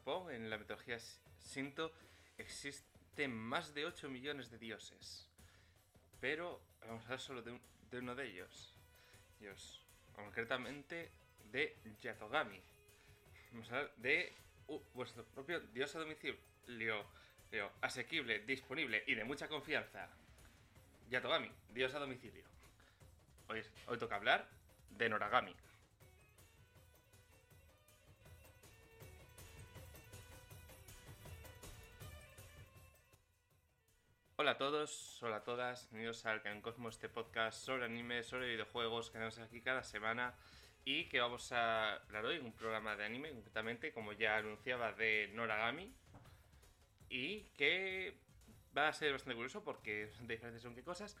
Japón, en la mitología Shinto, existen más de 8 millones de dioses. Pero vamos a hablar solo de, uno de ellos. Dios. Concretamente de Yatogami. Vamos a hablar de vuestro propio dios a domicilio. Asequible, disponible y de mucha confianza. Yatogami, dios a domicilio. Hoy, hoy toca hablar de Noragami. Hola a todos, hola a todas, bienvenidos al Canon Cosmo, este podcast sobre anime, sobre videojuegos que tenemos aquí cada semana y que vamos a hablar hoy un programa de anime, concretamente, como ya anunciaba, de Noragami y que va a ser bastante curioso porque son diferentes son qué cosas,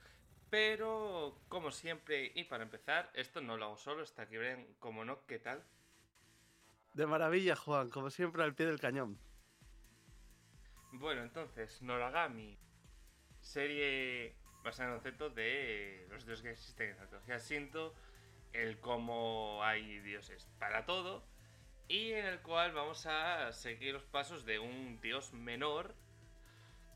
pero como siempre y para empezar, esto no lo hago solo, está aquí ven, como no, ¿qué tal? De maravilla, Juan, como siempre al pie del cañón. Bueno, entonces, Noragami serie basada en el concepto de los dioses que existen en la mitología Shinto, el cómo hay dioses para todo, y en el cual vamos a seguir los pasos de un dios menor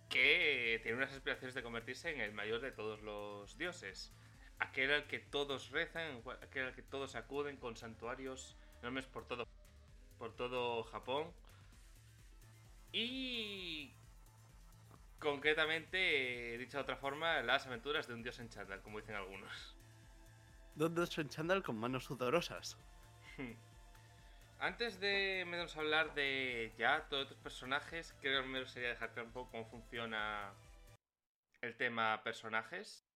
que tiene unas aspiraciones de convertirse en el mayor de todos los dioses. Aquel al que todos rezan, aquel al que todos acuden con santuarios enormes por todo, por todo Japón. Y Concretamente, dicho de otra forma, las aventuras de un dios en chándal, como dicen algunos. De un dios en chándal con manos sudorosas. Antes de menos hablar de ya todos estos personajes, creo que primero sería dejarte un poco cómo funciona el tema personajes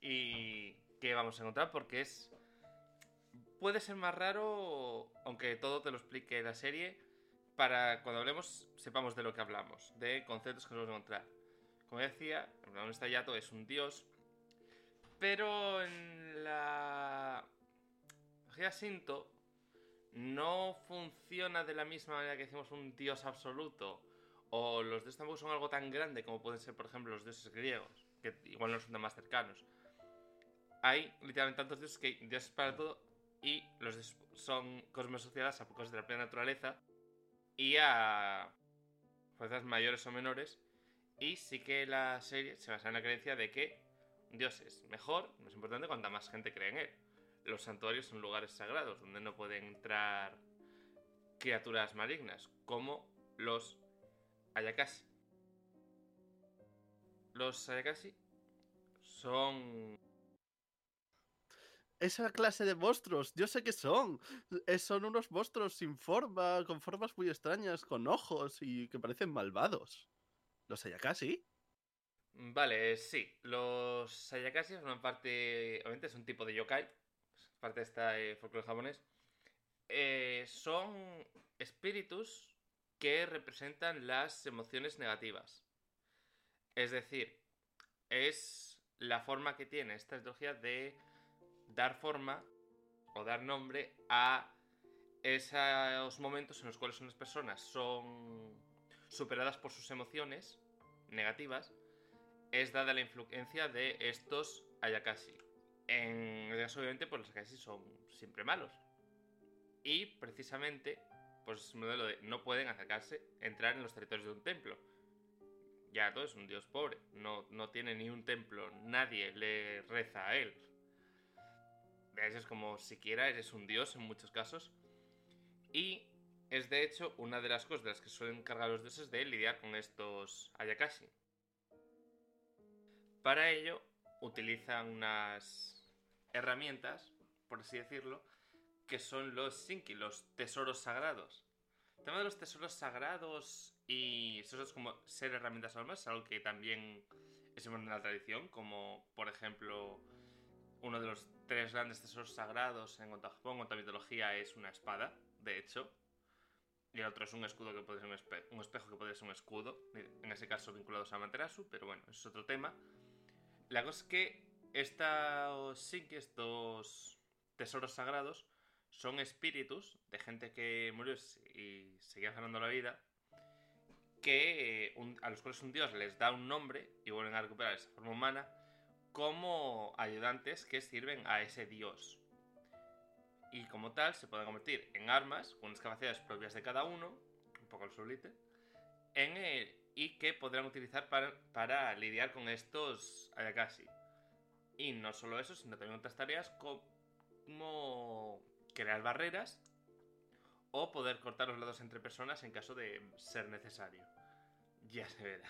y qué vamos a encontrar, porque es. Puede ser más raro, aunque todo te lo explique la serie, para cuando hablemos sepamos de lo que hablamos, de conceptos que nos vamos a encontrar. Como decía, el está Yato es un dios, pero en la magia Sinto no funciona de la misma manera que decimos un dios absoluto, o los dioses tampoco son algo tan grande como pueden ser, por ejemplo, los dioses griegos, que igual no son tan más cercanos. Hay literalmente tantos dioses que hay dioses para todo y los son cosmos asociadas a pocos de la plena naturaleza y a fuerzas mayores o menores. Y sí que la serie se basa en la creencia de que Dios es mejor, más importante, cuanta más gente cree en él. Los santuarios son lugares sagrados donde no pueden entrar criaturas malignas, como los Ayakashi. Los Ayakashi son esa clase de monstruos, yo sé que son. Eh, son unos monstruos sin forma, con formas muy extrañas, con ojos y que parecen malvados. ¿Los Ayakashi? Mm, vale, sí. Los Ayakashi son parte, obviamente es un tipo de yokai, parte de este folclore japonés. Eh, son espíritus que representan las emociones negativas. Es decir, es la forma que tiene esta estrategia de dar forma o dar nombre a esos momentos en los cuales unas personas son superadas por sus emociones negativas, es dada la influencia de estos Ayakashi. En el caso, obviamente, pues los Ayakashi son siempre malos. Y precisamente, pues el modelo de no pueden acercarse, entrar en los territorios de un templo. Ya todo es un dios pobre, no, no tiene ni un templo, nadie le reza a él es como siquiera eres un dios en muchos casos. Y es de hecho una de las cosas de las que suelen encargar los dioses de lidiar con estos Ayakashi. Para ello utilizan unas herramientas, por así decirlo, que son los Shinki, los tesoros sagrados. El tema de los tesoros sagrados y eso es como ser herramientas almas, algo que también es en la tradición, como por ejemplo uno de los tres grandes tesoros sagrados en cuanto a Japón, en cuanto a mitología, es una espada, de hecho. Y el otro es un escudo que puede ser un, espejo que puede ser un escudo, en ese caso vinculados a Materasu, pero bueno, es otro tema. La cosa es que estos sí que estos tesoros sagrados son espíritus de gente que murió y seguía ganando la vida, que eh, a los cuales un dios les da un nombre y vuelven a recuperar esa forma humana como ayudantes que sirven a ese dios. Y como tal se pueden convertir en armas con las capacidades propias de cada uno, poco el Sublite, en el, y que podrán utilizar para, para lidiar con estos Ayakashi. Y no solo eso, sino también otras tareas como crear barreras o poder cortar los lados entre personas en caso de ser necesario. Ya se verá.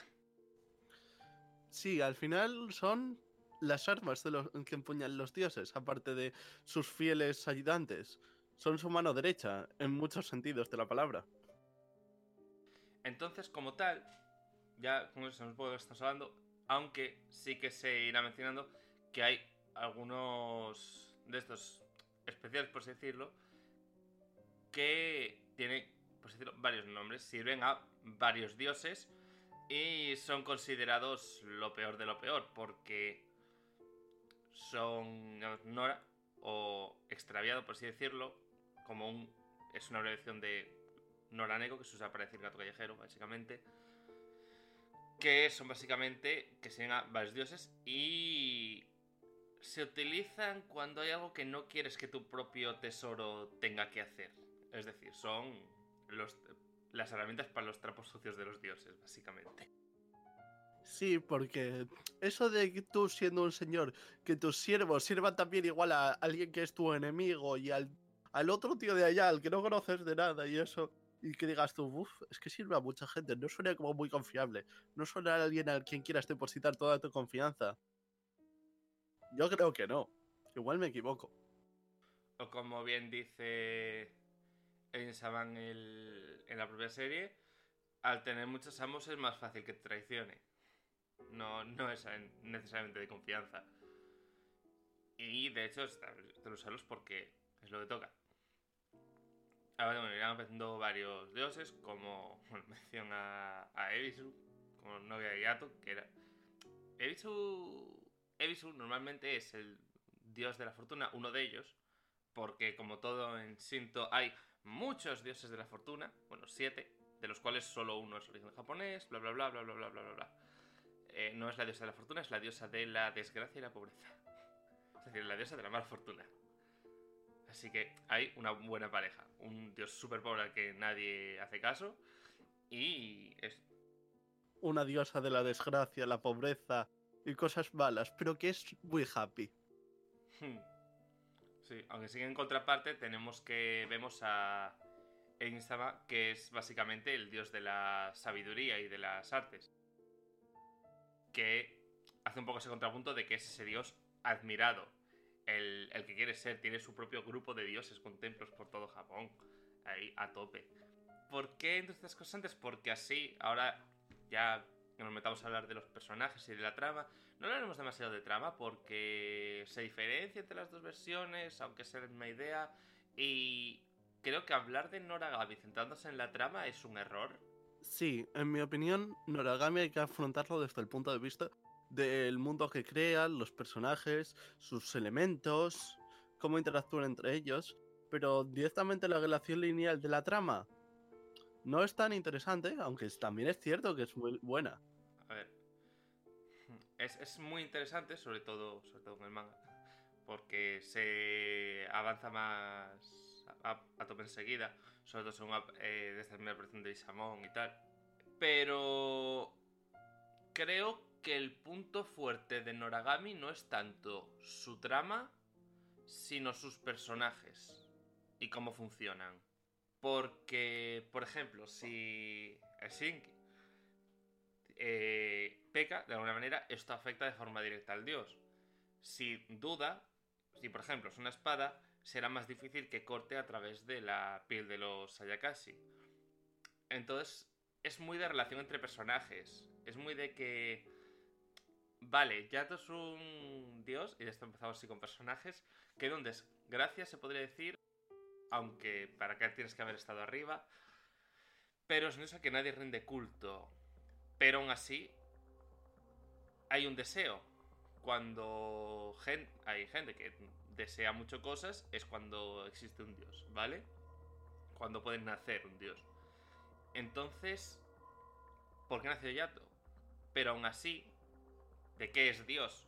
Sí, al final son las armas de los que empuñan los dioses, aparte de sus fieles ayudantes. Son su mano derecha, en muchos sentidos de la palabra. Entonces, como tal, ya con eso un poco de estamos hablando, aunque sí que se irá mencionando que hay algunos de estos especiales, por así decirlo, que tienen, por así decirlo, varios nombres, sirven a varios dioses y son considerados lo peor de lo peor, porque son Nora o extraviado, por así decirlo, como un es una abreviación de Noranego, que se usa para decir gato callejero, básicamente. Que son básicamente que se a varios dioses y se utilizan cuando hay algo que no quieres que tu propio tesoro tenga que hacer. Es decir, son las herramientas para los trapos sucios de los dioses, básicamente. Sí, porque eso de que tú siendo un señor, que tus siervos sirvan también igual a alguien que es tu enemigo y al, al otro tío de allá, al que no conoces de nada y eso, y que digas tú, uff, es que sirve a mucha gente, no suena como muy confiable, no suena a alguien al quien quieras depositar toda tu confianza. Yo creo que no, igual me equivoco. O como bien dice en en la propia serie, al tener muchos amos es más fácil que te traicione. No, no es necesariamente de confianza. Y de hecho, de usarlos porque es lo que toca. Ahora bueno, irán apareciendo varios dioses, como bueno, menciona a Ebisu, como novia de Yato, que era. Ebisu. Ebisu normalmente es el dios de la fortuna, uno de ellos, porque como todo en Shinto hay muchos dioses de la fortuna, bueno, siete, de los cuales solo uno es origen japonés, bla bla bla bla bla bla bla bla. Eh, no es la diosa de la fortuna, es la diosa de la desgracia y la pobreza. Es decir, la diosa de la mala fortuna. Así que hay una buena pareja. Un dios súper pobre al que nadie hace caso. Y es. Una diosa de la desgracia, la pobreza y cosas malas, pero que es muy happy. Hmm. Sí, aunque sí en contraparte tenemos que. Vemos a. Einsama, que es básicamente el dios de la sabiduría y de las artes que hace un poco ese contrapunto de que es ese dios admirado, el, que quiere ser, tiene su propio grupo de dioses con templos por todo Japón, ahí a tope. ¿Por qué entre estas cosas antes? Porque así, ahora ya que nos metamos a hablar de los personajes y de la trama, no hablaremos demasiado de trama porque se diferencia entre las dos versiones, aunque sea la misma idea, y creo que hablar de Noragami centrándose en la trama es un error Sí, en mi opinión, Noragami hay que afrontarlo desde el punto de vista del mundo que crean, los personajes, sus elementos, cómo interactúan entre ellos, pero directamente la relación lineal de la trama no es tan interesante, aunque también es cierto que es muy buena. A ver, es, muy interesante, sobre todo, sobre todo en el manga, porque se avanza más a, tope enseguida sobre todo según eh, aparición de Isamón y tal. Pero creo que el punto fuerte de Noragami no es tanto su trama, sino sus personajes y cómo funcionan. Porque, por ejemplo, si Shinki eh, peca, de alguna manera, esto afecta de forma directa al dios. Si duda, si por ejemplo es una espada, será más difícil que corte a través de la piel de los Sayakashi. Entonces, es muy de relación entre personajes. Es muy de que. Vale, Yato es un dios, y de esto empezamos así con personajes, que donde es gracias se podría decir, aunque para que tienes que haber estado arriba, pero es un dios a que nadie rinde culto. Pero aún así, hay un deseo. Cuando hay gente que desea mucho cosas es cuando existe un dios, ¿vale? Cuando puede nacer un dios. Entonces, ¿por qué nació Yato? Pero aún así, ¿de qué es dios?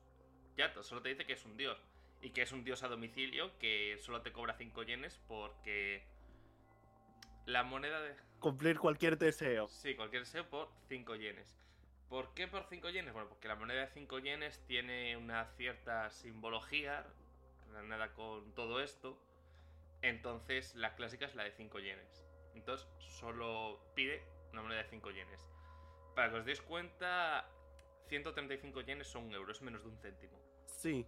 Yato solo te dice que es un dios. Y que es un dios a domicilio que solo te cobra 5 yenes porque la moneda de... Cumplir cualquier deseo. Sí, cualquier deseo por 5 yenes. ¿Por qué por 5 yenes? Bueno, porque la moneda de 5 yenes tiene una cierta simbología relacionada con todo esto. Entonces, la clásica es la de 5 yenes. Entonces, solo pide una moneda de 5 yenes. Para que os deis cuenta, 135 yenes son un euro, es menos de un céntimo. Sí.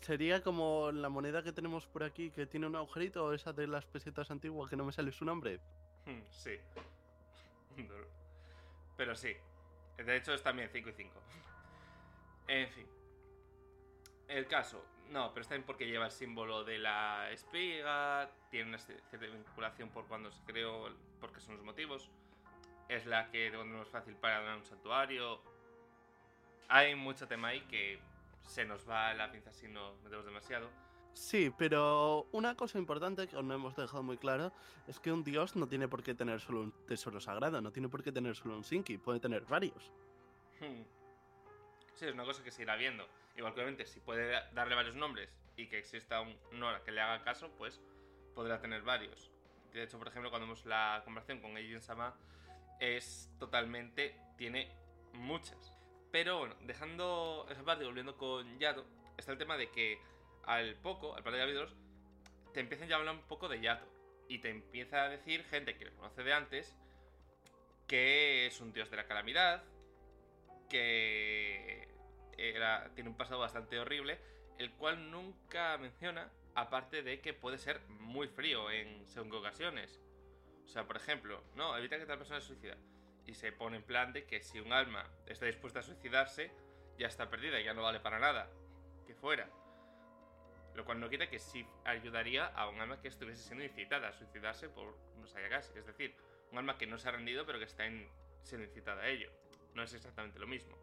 Sería como la moneda que tenemos por aquí que tiene un agujerito o esa de las pesetas antiguas que no me sale su nombre. Hmm, sí. Pero sí. De hecho es también 5 y 5. En fin. El caso. No, pero está bien porque lleva el símbolo de la espiga. Tiene una cierta vinculación por cuando se creó. Porque son los motivos. Es la que es fácil para ganar un santuario. Hay mucho tema ahí que se nos va la pinza si no metemos demasiado. Sí, pero una cosa importante que aún no hemos dejado muy claro es que un dios no tiene por qué tener solo un tesoro sagrado, no tiene por qué tener solo un Sinki, puede tener varios. Hmm. Sí, es una cosa que se irá viendo. Igual que obviamente si puede darle varios nombres y que exista un Nora que le haga caso, pues podrá tener varios. De hecho, por ejemplo, cuando vemos la conversación con Eijin Sama, es totalmente. tiene muchas. Pero bueno, dejando esa parte y volviendo con Yato, está el tema de que al poco, al par de capítulos, te empiezan ya a hablar un poco de Yato. Y te empieza a decir gente que le conoce de antes que es un dios de la calamidad, que tiene un pasado bastante horrible, el cual nunca menciona, aparte de que puede ser muy frío en según ocasiones. O sea, por ejemplo, no, evita que tal persona se suicida. Y se pone en plan de que si un alma está dispuesta a suicidarse, ya está perdida, ya no vale para nada. Que fuera. Lo cual no quita que sí ayudaría a un alma que estuviese siendo incitada a suicidarse por no sé casi. Es decir, un alma que no se ha rendido pero que está siendo incitada a ello. No es exactamente lo mismo.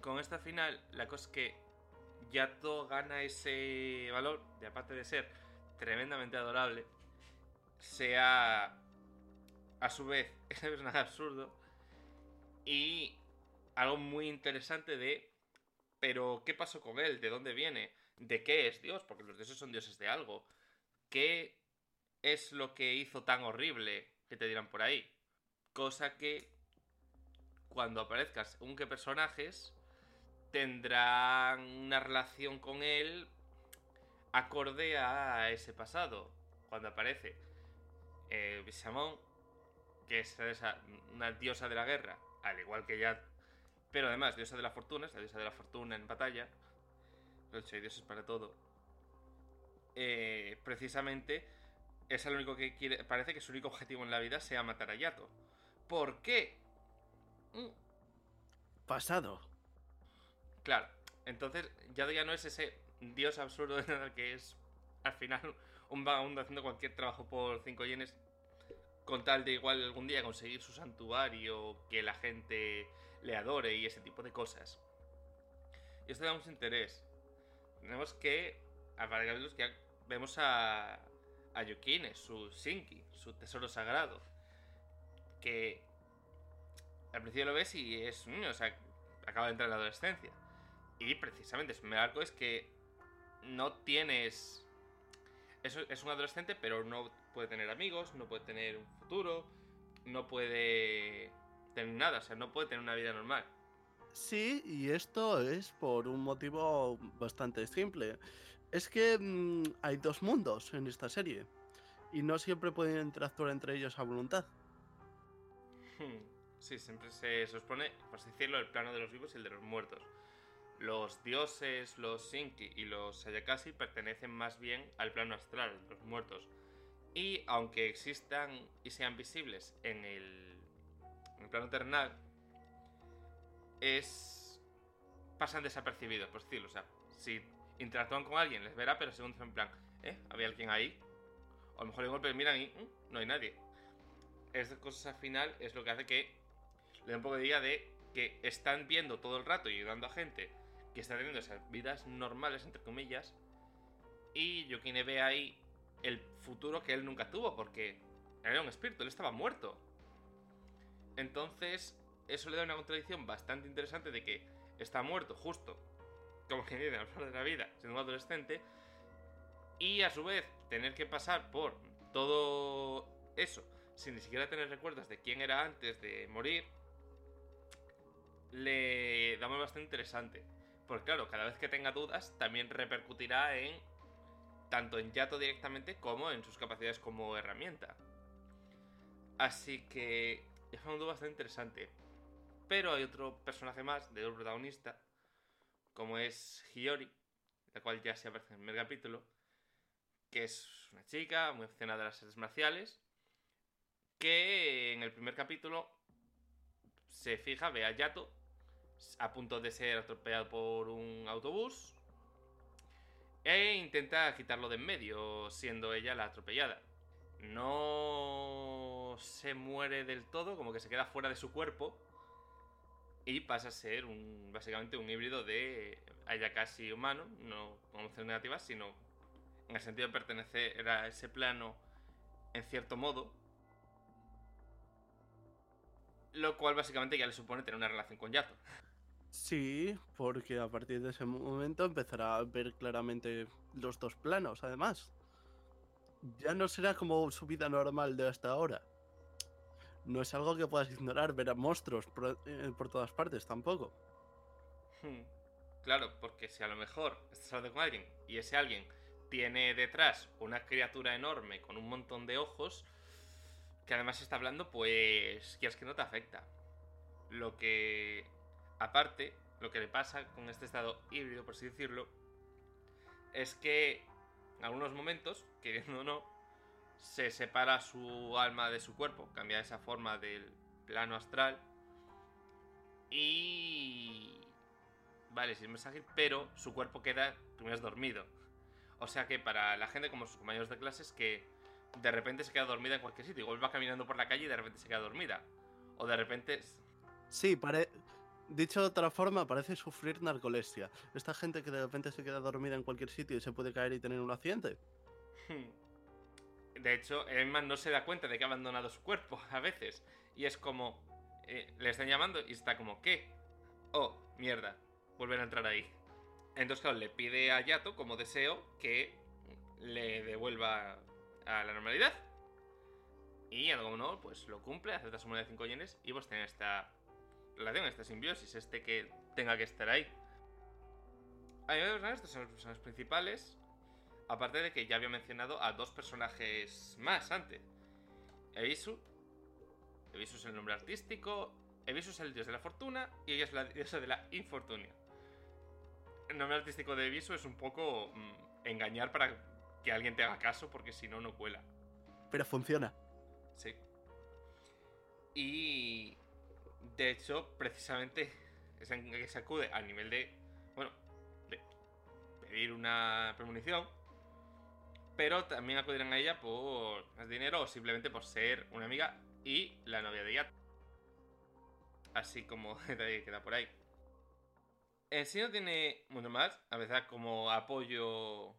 Con esta final, la cosa es que Yato gana ese valor, de aparte de ser tremendamente adorable, sea a su vez ese personaje absurdo y algo muy interesante de pero ¿qué pasó con él? ¿De dónde viene? de qué es Dios, porque los dioses son dioses de algo. ¿Qué es lo que hizo tan horrible que te dirán por ahí? Cosa que cuando aparezcas según qué personajes tendrán una relación con él acorde a ese pasado. Cuando aparece eh, que es una diosa de la guerra, al igual que ya, pero además diosa de la fortuna, es la diosa de la fortuna en batalla hecho hay dioses para todo. Eh, precisamente es el único que quiere. Parece que su único objetivo en la vida sea matar a Yato. ¿Por qué? Mm. Pasado. Claro. Entonces, Yato ya no es ese dios absurdo de nada que es al final un vagabundo haciendo cualquier trabajo por 5 yenes con tal de igual algún día conseguir su santuario, que la gente le adore y ese tipo de cosas. Y esto da mucho interés tenemos que, a los que vemos a, a Yukine, su Shinki, su tesoro sagrado. Que al principio lo ves y es o sea, acaba de entrar en la adolescencia. Y precisamente su arco es que no tienes. Es, es un adolescente, pero no puede tener amigos, no puede tener un futuro, no puede tener nada, o sea, no puede tener una vida normal. Sí, y esto es por un motivo bastante simple. Es que mm, hay dos mundos en esta serie y no siempre pueden interactuar entre ellos a voluntad. Hmm, sí, siempre se sospone, por así decirlo, el plano de los vivos y el de los muertos. Los dioses, los Shinki y los Sayakashi pertenecen más bien al plano astral, los muertos. Y aunque existan y sean visibles en el, en el plano terrenal, es. pasan desapercibidos, por decirlo. O sea, si interactúan con alguien, les verá, pero según en plan, ¿eh? ¿Había alguien ahí? O a lo mejor de golpe miran y mm, no hay nadie. Estas cosas al final es lo que hace que le dé un poco de idea de que están viendo todo el rato y ayudando a gente que está teniendo esas vidas normales, entre comillas, y Yokine ve ahí el futuro que él nunca tuvo, porque era un espíritu, él estaba muerto. Entonces, eso le da una contradicción bastante interesante de que está muerto justo, como que viene a hablar de la vida, siendo un adolescente, y a su vez tener que pasar por todo eso sin ni siquiera tener recuerdos de quién era antes de morir, le damos bastante interesante. Porque claro, cada vez que tenga dudas, también repercutirá en tanto en Yato directamente como en sus capacidades como herramienta. Así que es un mundo bastante interesante. Pero hay otro personaje más de otro protagonista, como es Hiyori, la cual ya se aparece en el primer capítulo, que es una chica muy aficionada a las artes marciales, que en el primer capítulo se fija, ve a Yato a punto de ser atropellado por un autobús e intenta quitarlo de en medio, siendo ella la atropellada. No se muere del todo, como que se queda fuera de su cuerpo y pasa a ser un, básicamente un híbrido de casi humano, no con opciones negativas, sino en el sentido de pertenecer a ese plano en cierto modo. Lo cual básicamente ya le supone tener una relación con Yato. Sí, porque a partir de ese momento empezará a ver claramente los dos planos, además. Ya no será como su vida normal de hasta ahora. No es algo que puedas ignorar, ver a monstruos por, eh, todas partes tampoco. Hmm, claro, porque si a lo mejor estás hablando con alguien y ese alguien tiene detrás una criatura enorme con un montón de ojos, que además está hablando, pues quieres que no te afecta. Lo que Aparte, lo que le pasa con este estado híbrido, por así decirlo, es que en algunos momentos, queriendo o no, se separa su alma de su cuerpo, cambia esa forma del plano astral y... Vale, es mensaje, pero su cuerpo queda primero dormido. O sea que para la gente como sus compañeros de clases que de repente se queda dormida en cualquier sitio, igual va caminando por la calle y de repente se queda dormida. O de repente... Sí, parece Dicho de otra forma, parece sufrir narcolepsia. Esta gente que de repente se queda dormida en cualquier sitio y se puede caer y tener un accidente. Hmm. De hecho, Emma no se da cuenta de que ha abandonado su cuerpo a veces. Y es como. Eh, le están llamando y está como, ¿qué? Oh, mierda. Volver a entrar ahí. Entonces, claro, le pide a Yato como deseo que le devuelva a la normalidad. Y algo no, pues lo cumple, acepta su moneda de 5 yenes y vos tenés esta relación, esta simbiosis, este que tenga que estar ahí. A mí me estos son los personajes principales. Aparte de que ya había mencionado a dos personajes más antes. Ebisu. Ebisu es el nombre artístico. Ebisu es el dios de la fortuna. Y ella es la diosa de la infortunia. El nombre artístico de Ebisu es un poco mm, engañar para que alguien te haga caso, porque si no, no cuela. Pero funciona. Sí. Y de hecho, precisamente que se acude al nivel de, bueno, de pedir una premonición, pero también acudirán a ella por más dinero o simplemente por ser una amiga y la novia de Yat. Así como queda por ahí. En sí tiene mucho más, a veces como apoyo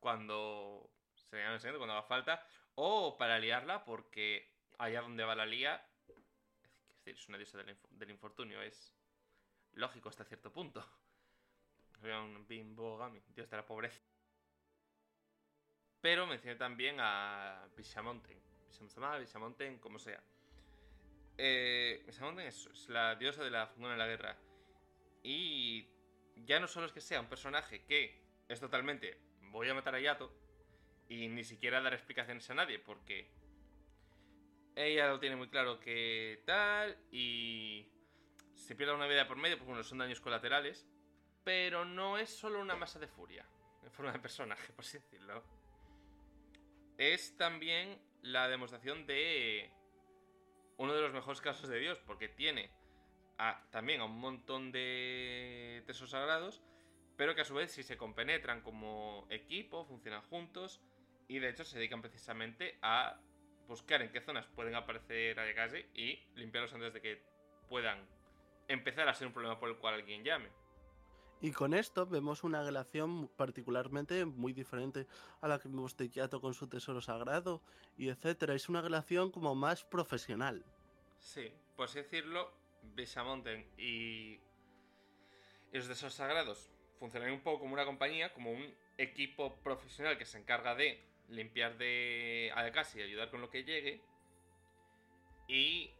cuando se le cuando haga falta, o para liarla, porque allá donde va la lía es una diosa del, infortunio, es lógico hasta cierto punto. Un bimbo gami, dios de la pobreza. Pero mencioné también a Bishamonten. Bishamonten, como sea. Eh, Bishamonten es, la diosa de la fortuna en la guerra. Y ya no solo es que sea un personaje que es totalmente voy a matar a Yato y ni siquiera dar explicaciones a nadie porque ella lo tiene muy claro que tal y se pierde una vida por medio, porque bueno, son daños colaterales, pero no es solo una masa de furia, en forma de personaje, por así decirlo. Es también la demostración de uno de los mejores casos de Dios, porque tiene también a un montón de tesoros sagrados, pero que a su vez si se compenetran como equipo, funcionan juntos y de hecho se dedican precisamente a buscar en qué zonas pueden aparecer Ayakashi y limpiarlos antes de que puedan empezar a ser un problema por el cual alguien llame. Y con esto vemos una relación particularmente muy diferente a la que vemos de Yato con su tesoro sagrado y etcétera. Es una relación como más profesional. Sí, por así decirlo, Bishamonten y, y los tesoros sagrados funcionan un poco como una compañía, como un equipo profesional que se encarga de limpiar de Alcasi y ayudar con lo que llegue. Y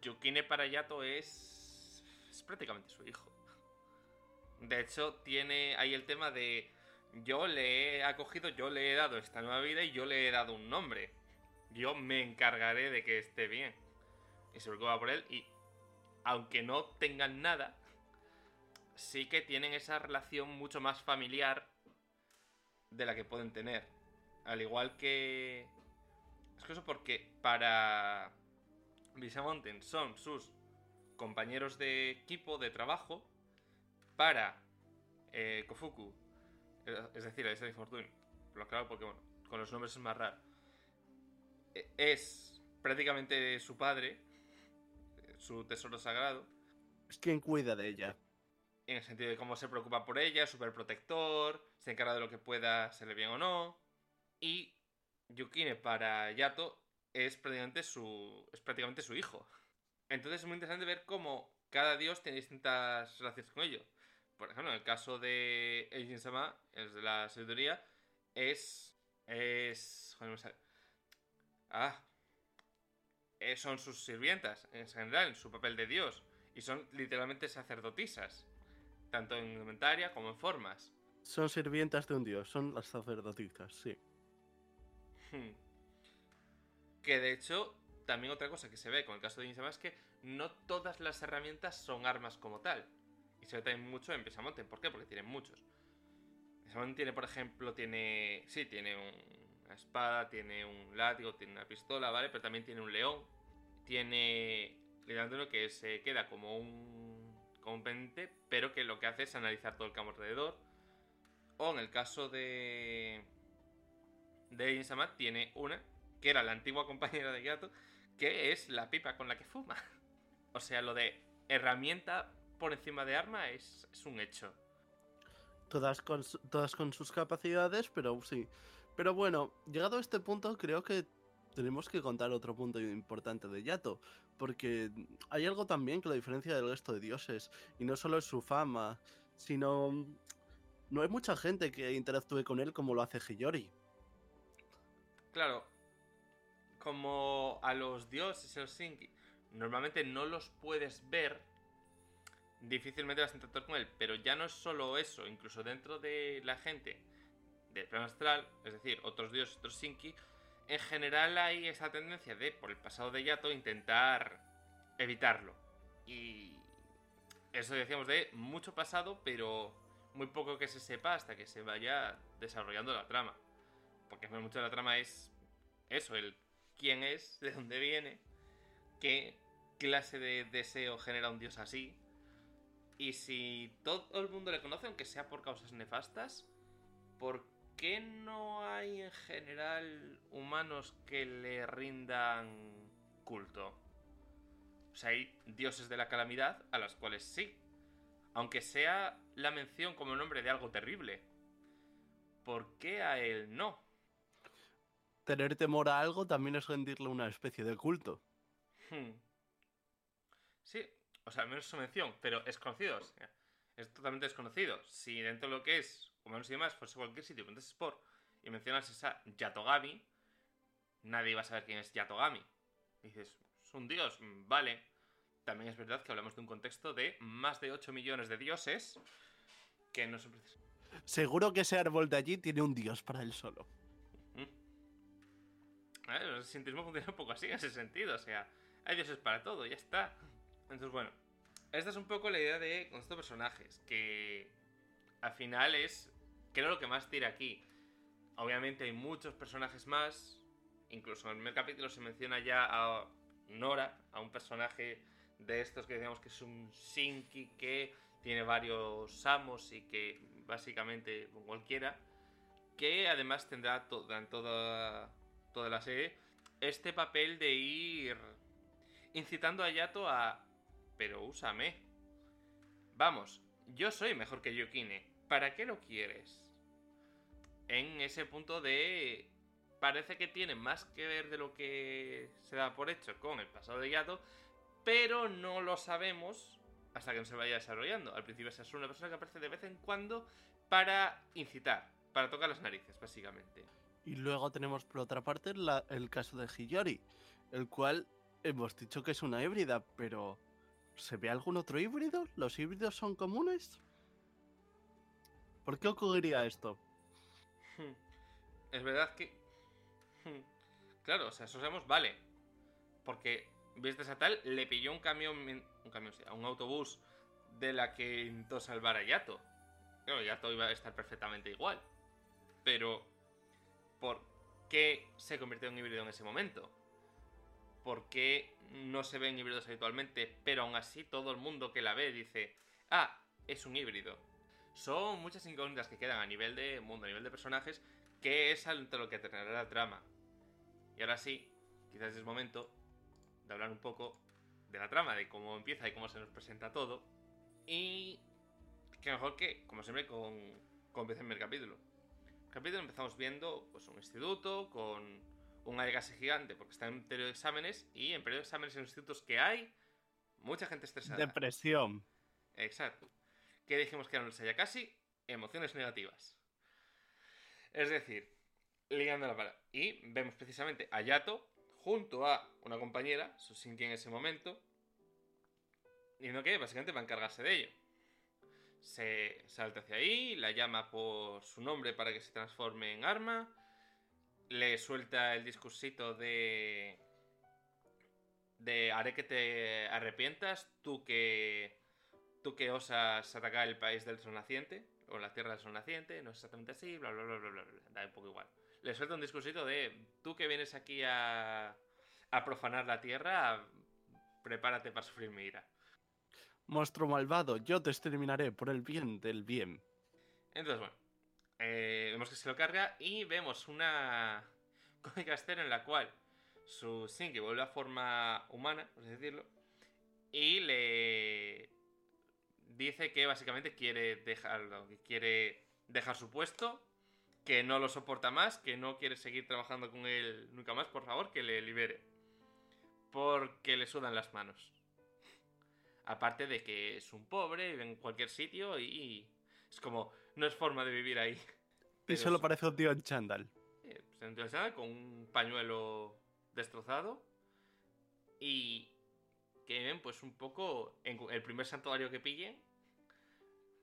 Yukine para Yato es, es prácticamente su hijo. De hecho, tiene ahí el tema de yo le he acogido, yo le he dado esta nueva vida y yo le he dado un nombre. Yo me encargaré de que esté bien. Y se preocupa por él y aunque no tengan nada, sí que tienen esa relación mucho más familiar de la que pueden tener. Al igual que... Es eso porque para Mountain son sus compañeros de equipo, de trabajo, para eh, Kofuku, es decir, a de Fortune, lo claro porque bueno, con los nombres es más raro, e, es prácticamente su padre, su tesoro sagrado. Es quien cuida de ella. En el sentido de cómo se preocupa por ella, súper protector, se encarga de lo que pueda, se le bien o no. Y Yukine para Yato es prácticamente su, es prácticamente su hijo. Entonces es muy interesante ver cómo cada dios tiene distintas relaciones con ello. Por ejemplo, en el caso de Eijin Sama, es de la sabiduría, es. Es. Joder, Ah. Eh, son sus sirvientas, en general, en su papel de dios. Y son literalmente sacerdotisas. Tanto en indumentaria como en formas. Son sirvientas de un dios, son las sacerdotisas, sí. Hmm. Que de hecho, también otra cosa que se ve con el caso de Insama es que no todas las herramientas son armas como tal. Y se ve también mucho en Pesamonte. ¿Por qué? Porque tienen muchos. Pesamonte tiene, por ejemplo, tiene. Sí, tiene una espada, tiene un látigo, tiene una pistola, ¿vale? Pero también tiene un león. Tiene. Literalmente que se queda como un. Pendiente, pero que lo que hace es analizar todo el campo alrededor. O en el caso de. de Insama, tiene una que era la antigua compañera de Gato, que es la pipa con la que fuma. O sea, lo de herramienta por encima de arma es, un hecho. Todas con, todas con sus capacidades, pero sí. Pero bueno, llegado a este punto, creo que tenemos que contar otro punto importante de Yato. Porque hay algo también que lo diferencia del resto de dioses. Y no solo es su fama, sino. No hay mucha gente que interactúe con él como lo hace Hiyori. Claro, como a los dioses Helsinki normalmente no los puedes ver, difícilmente vas a interactuar con él. Pero ya no es solo eso, incluso dentro de la gente del plano astral, es decir, otros dioses, otros Sinki, en general hay esa tendencia de, por el pasado de Yato, intentar evitarlo. Y eso decíamos de mucho pasado, pero muy poco que se sepa hasta que se vaya desarrollando la trama. Porque mucho de la trama es eso, el quién es, de dónde viene, qué clase de deseo genera un dios así. Y si todo el mundo le conoce, aunque sea por causas nefastas, ¿por qué no hay en general humanos que le rindan culto? O sea, hay dioses de la calamidad a las cuales sí. Aunque sea la mención como nombre de algo terrible. ¿Por qué a él no? tener temor a algo también es rendirle una especie de culto. Hmm. Sí, o sea, al menos su mención, pero es conocido. es totalmente desconocido. Si dentro de lo que es humanos y demás fuese cualquier sitio, entonces por y mencionas esa Yatogami, nadie va a saber quién es Yatogami. dices, es un dios, mm, vale. También es verdad que hablamos de un contexto de más de 8 millones de dioses que no son Seguro que ese árbol de allí tiene un dios para él solo. El sintismo funciona un poco así en ese sentido, o sea, hay dioses para todo, ya está. Entonces, bueno, esta es un poco la idea de con estos personajes, que al final es, creo, lo que más tira aquí. Obviamente hay muchos personajes más, incluso en el primer capítulo se menciona ya a Nora, a un personaje de estos que decíamos que es un Shinki que tiene varios amos y que básicamente cualquiera, que además tendrá en toda de la serie, este papel de ir incitando a Yato a... Pero úsame. Vamos, yo soy mejor que Yukine. ¿Para qué lo quieres? En ese punto de... Parece que tiene más que ver de lo que se da por hecho con el pasado de Yato, pero no lo sabemos hasta que no se vaya desarrollando. Al principio es una persona que aparece de vez en cuando para incitar, para tocar las narices, básicamente. Y luego tenemos por otra parte el caso de Hiyori, el cual hemos dicho que es una híbrida, pero ¿se ve algún otro híbrido? ¿Los híbridos son comunes? ¿Por qué ocurriría esto? Hmm. Es verdad que... Hmm. Claro, o sea, eso sabemos, vale. Porque, viste a tal, le pilló un camión, un camión, un autobús de la que intentó salvar a Yato. Claro, Yato iba a estar perfectamente igual. Pero, ¿por qué se convirtió en híbrido en ese momento? ¿Por qué no se ven híbridos habitualmente, pero aún así todo el mundo que la ve dice, ah, es un híbrido? Son muchas incógnitas que quedan a nivel de mundo, a nivel de personajes, que es ante lo que tendrá la trama. Y ahora sí, quizás es momento de hablar un poco de la trama, de cómo empieza y cómo se nos presenta todo. Y que mejor que, como siempre, con, con el capítulo. El capítulo empezamos viendo pues, un instituto con un aire casi gigante porque está en periodo de exámenes y en periodo de exámenes en institutos que hay mucha gente estresada. Depresión. Exacto. Que dijimos que eran los casi emociones negativas. Es decir, ligando la palabra. Y vemos precisamente a Yato junto a una compañera, Susinki en ese momento, diciendo que básicamente va a encargarse de ello. Se salta hacia ahí, la llama por su nombre para que se transforme en arma, le suelta el discursito de... de haré que te arrepientas, tú que... tú que osas atacar el país del sol naciente, o la tierra del sol naciente, no es exactamente así, bla bla bla bla bla, bla. da un poco igual le suelta un discursito de tú que vienes aquí a, a profanar la tierra, prepárate para sufrir mi ira. Monstruo malvado, yo te exterminaré por el bien del bien. Entonces, bueno, eh, vemos que se lo carga y vemos una cómica escena en la cual su Sinki vuelve a forma humana, por así decirlo, y le dice que básicamente quiere dejarlo, que quiere dejar su puesto que no lo soporta más, que no quiere seguir trabajando con él nunca más, por favor, que le libere. Porque le sudan las manos. Aparte de que es un pobre, vive en cualquier sitio y es como, no es forma de vivir ahí. y solo parece un tío en chándal. Eh, pues un tío en chándal con un pañuelo destrozado y que ven pues un poco en el primer santuario que pillen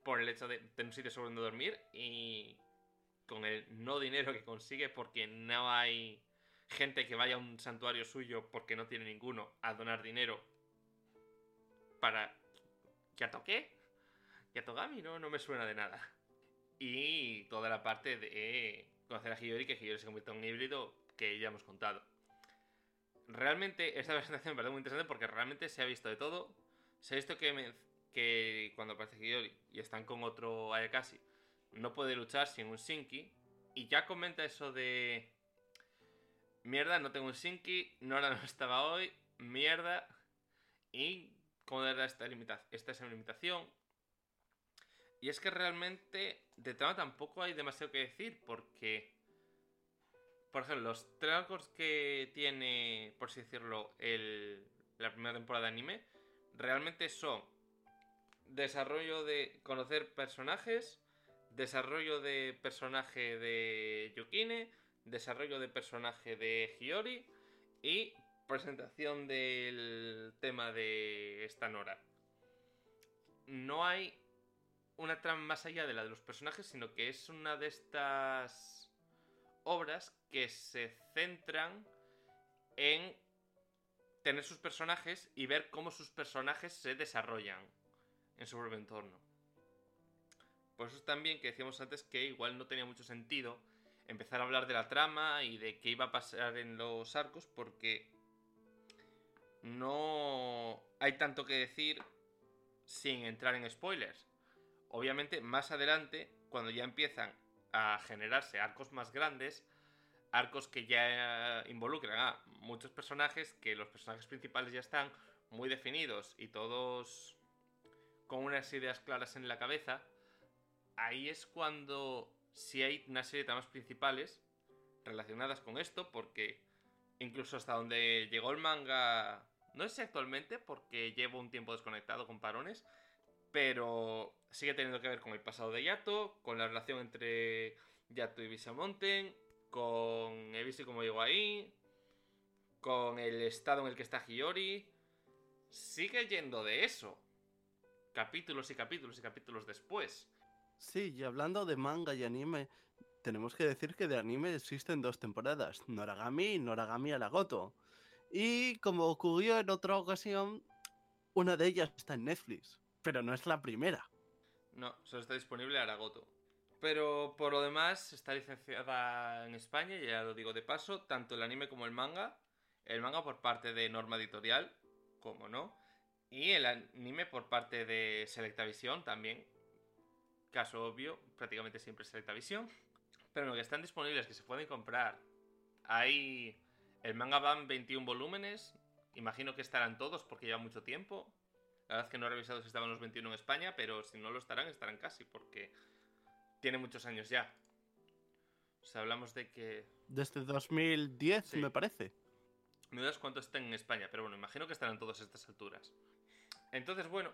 por el hecho de tener un sitio sobre donde dormir y con el no dinero que consigue porque no hay gente que vaya a un santuario suyo porque no tiene ninguno a donar dinero para... ¿Yato qué? ¿Yatogami? No, no me suena de nada. Y toda la parte de conocer a Hiyori, que Hiyori se convierte en un híbrido que ya hemos contado. Realmente esta presentación me parece muy interesante porque realmente se ha visto de todo. Se ha visto que, que cuando aparece Hiyori y están con otro Ayakashi no puede luchar sin un Shinki. Y ya comenta eso de... Mierda, no tengo un Shinki, Nora no estaba hoy, mierda. Y cómo era esta, limitación, esta es limitación. Y es que realmente de trama tampoco hay demasiado que decir porque... Por ejemplo, los tragos que tiene, por así decirlo, el, la primera temporada de anime, realmente son desarrollo de conocer personajes, desarrollo de personaje de Yukine, desarrollo de personaje de Hiyori y presentación del tema de esta Nora. No hay una trama más allá de la de los personajes, sino que es una de estas obras que se centran en tener sus personajes y ver cómo sus personajes se desarrollan en su propio entorno. Por eso también que decíamos antes que igual no tenía mucho sentido empezar a hablar de la trama y de qué iba a pasar en los arcos porque no hay tanto que decir sin entrar en spoilers. Obviamente más adelante, cuando ya empiezan a generarse arcos más grandes, arcos que ya involucran a muchos personajes, que los personajes principales ya están muy definidos y todos con unas ideas claras en la cabeza, ahí es cuando sí hay una serie de tramas principales relacionadas con esto, porque incluso hasta donde llegó el manga, no sé actualmente, porque llevo un tiempo desconectado con parones, pero sigue teniendo que ver con el pasado de Yato, con la relación entre Yato y Visamonten, con he visto cómo llegó ahí, con el estado en el que está Hiyori, sigue yendo de eso. Capítulos y capítulos y capítulos después. Sí, y hablando de manga y anime, tenemos que decir que de anime existen dos temporadas, Noragami y Noragami Alagoto. Y como ocurrió en otra ocasión, una de ellas está en Netflix, pero no es la primera. No, solo está disponible Aragoto. Pero por lo demás está licenciada en España, ya lo digo de paso, tanto el anime como el manga. El manga por parte de Norma Editorial, como no. Y el anime por parte de Selectavision también. Caso obvio, prácticamente siempre Selectavision. Pero lo que están disponibles, que se pueden comprar. Hay. El manga van 21 volúmenes. Imagino que estarán todos porque lleva mucho tiempo. La verdad es que no he revisado si estaban los 21 en España, pero si no lo estarán, estarán casi, porque tiene muchos años ya. O sea, hablamos de que. Desde 2010, Sí. me parece. No dudas cuánto estén en España, pero bueno, imagino que estarán todos a estas alturas. Entonces, bueno,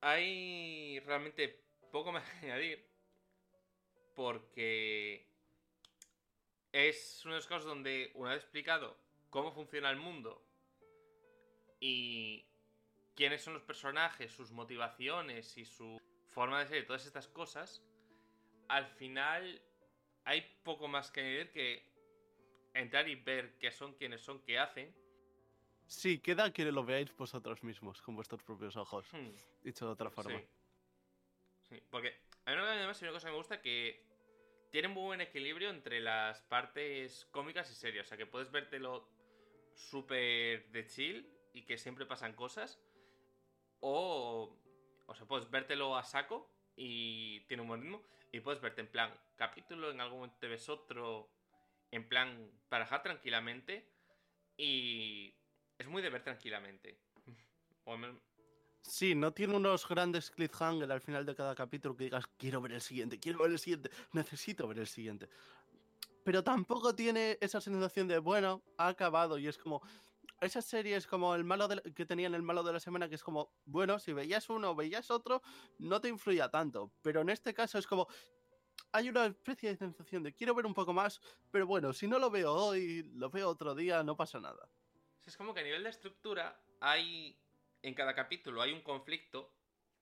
hay realmente poco más que añadir. Porque es uno de los casos donde, una vez explicado cómo funciona el mundo y quiénes son los personajes, sus motivaciones y su forma de ser y todas estas cosas, al final hay poco más que añadir que entrar y ver qué son, quiénes son, qué hacen. Sí, queda que lo veáis vosotros mismos, con vuestros propios ojos. Hmm, Dicho de otra forma. Sí. Sí, porque a mí además una cosa que me gusta que tiene muy buen equilibrio entre las partes cómicas y serias. O sea, que puedes vértelo súper de chill y que siempre pasan cosas. O, o sea, puedes vértelo a saco y tiene un buen ritmo. Y puedes verte en plan capítulo, en algún momento te ves otro, en plan para dejar tranquilamente. Y es muy de ver tranquilamente. Sí, no tiene unos grandes cliffhanger al final de cada capítulo que digas, quiero ver el siguiente, quiero ver el siguiente, necesito ver el siguiente. Pero tampoco tiene esa sensación de, bueno, ha acabado y es como... Esas series como el malo de la- que tenían el malo de la semana, que es como, bueno, si veías uno o veías otro, no te influía tanto. Pero en este caso es como, hay una especie de sensación de, quiero ver un poco más, pero bueno, si no lo veo hoy, lo veo otro día, no pasa nada. Es como que a nivel de estructura hay. En cada capítulo hay un conflicto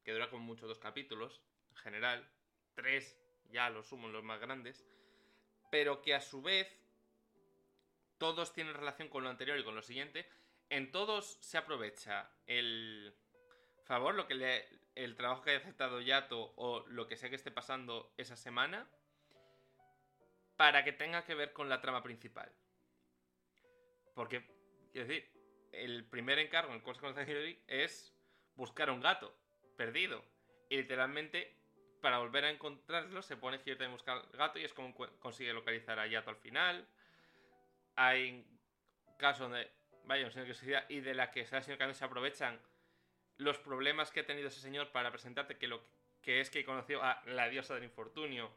que dura como mucho dos capítulos, en general. Tres, ya lo sumo los más grandes. Pero que a su vez. Todos tienen relación con lo anterior y con lo siguiente. En todos se aprovecha el favor, lo que le, el trabajo que haya aceptado Yato o lo que sea que esté pasando esa semana. Para que tenga que ver con la trama principal. Porque, quiero decir, el primer encargo en el cual se conoce a Hillary es buscar un gato perdido. Y literalmente, para volver a encontrarlo, se pone Hillary a buscar al gato y es como consigue localizar a Yato al final. Hay casos donde, vaya, un señor que suicida y de la que el señor Cano se aprovechan los problemas que ha tenido ese señor para presentarte que lo que es que conoció a la diosa del infortunio.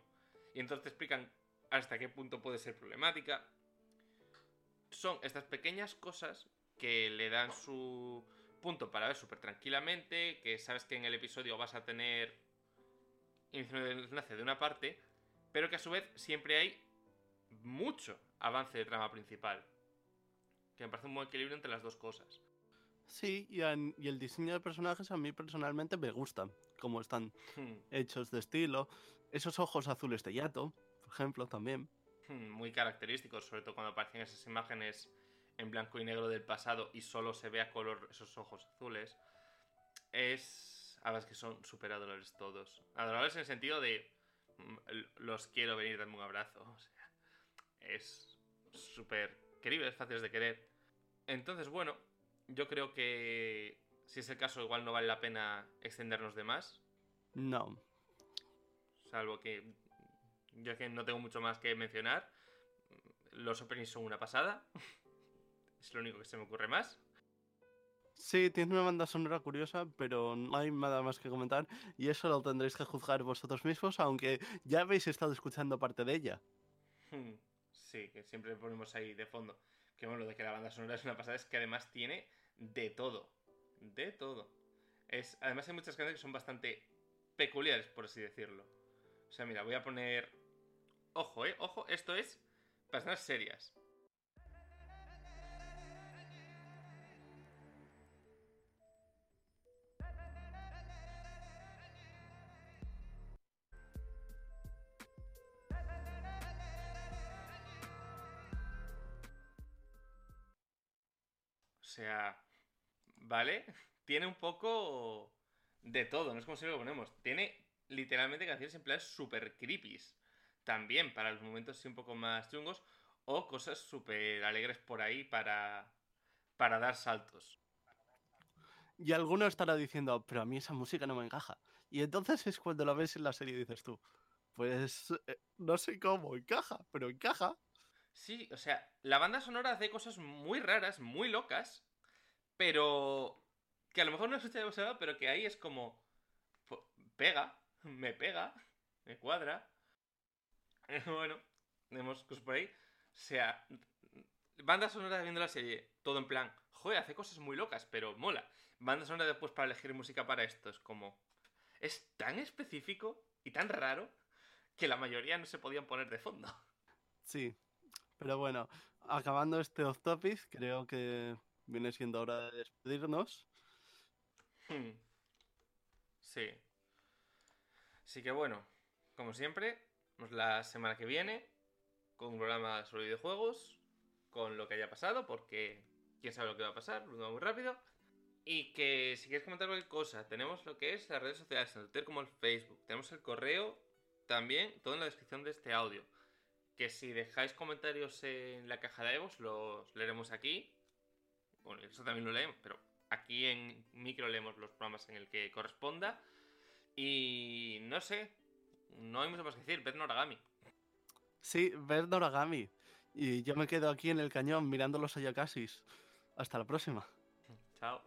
Y entonces te explican hasta qué punto puede ser problemática son estas pequeñas cosas que le dan su punto para ver súper tranquilamente, que sabes que en el episodio vas a tener inicio de enlace de una parte, pero que a su vez siempre hay mucho avance de trama principal. Que me parece un buen equilibrio entre las dos cosas. Sí, y, el diseño de personajes a mí personalmente me gustan, como están Hmm, hechos de estilo. Esos ojos azules de Yato, por ejemplo, también. Muy característicos, sobre todo cuando aparecen esas imágenes en blanco y negro del pasado y solo se ve a color esos ojos azules. Es. A es que son súper adorables todos. Adorables en el sentido de. mm, Los quiero venir, darme un abrazo. O sea, es súper queribles, fáciles de querer. Entonces, bueno, yo creo que. Si es el caso, igual no vale la pena extendernos de más. No. Salvo que yo es que no tengo mucho más que mencionar. Los openings son una pasada. es lo único que se me ocurre más. Sí, tiene una banda sonora curiosa, pero no hay nada más que comentar. Y eso lo tendréis que juzgar vosotros mismos, aunque ya habéis estado escuchando parte de ella. Hmm, Sí, que siempre ponemos ahí de fondo. Que bueno, lo de que la banda sonora es una pasada es que además tiene de todo. De todo. Es, además hay muchas canciones que son bastante peculiares, por así decirlo. O sea, mira, voy a poner... Ojo, eh, ojo, esto es personas serias. O sea, ¿vale? Tiene un poco de todo, no es como si lo ponemos. Tiene literalmente canciones en plan super creepies. También para los momentos un poco más chungos. O cosas súper alegres por ahí para, para dar saltos. Y alguno estará diciendo, pero a mí esa música no me encaja. Y entonces es cuando lo ves en la serie y dices tú, pues eh, no sé cómo encaja, pero encaja. Sí, o sea, la banda sonora hace cosas muy raras, muy locas, pero que a lo mejor no escucha demasiado, pero que ahí es como pega, me pega, me cuadra. bueno, tenemos cosas por ahí. O sea, banda sonora viendo la serie, todo en plan, joder, hace cosas muy locas, pero mola. Banda sonora después para elegir música para esto, es como... Es tan específico y tan raro que la mayoría no se podían poner de fondo. Sí, pero bueno, acabando este off topic, creo que viene siendo hora de despedirnos. Hmm. Sí. Así que bueno, como siempre, la semana que viene con un programa sobre videojuegos, con lo que haya pasado, porque quién sabe lo que va a pasar, lo muy rápido. Y que si quieres comentar cualquier cosa, tenemos lo que es las redes sociales, tanto Twitter como el Facebook, tenemos el correo también, todo en la descripción de este audio. Que si dejáis comentarios en la caja de Evos, los leeremos aquí. Bueno, eso también lo leemos, pero aquí en micro leemos los programas en el que corresponda. Y no sé, no hay mucho más que decir, ved Noragami. Sí, ved Noragami. Y yo me quedo aquí en el cañón mirando los Ayakasis. Hasta la próxima. Chao.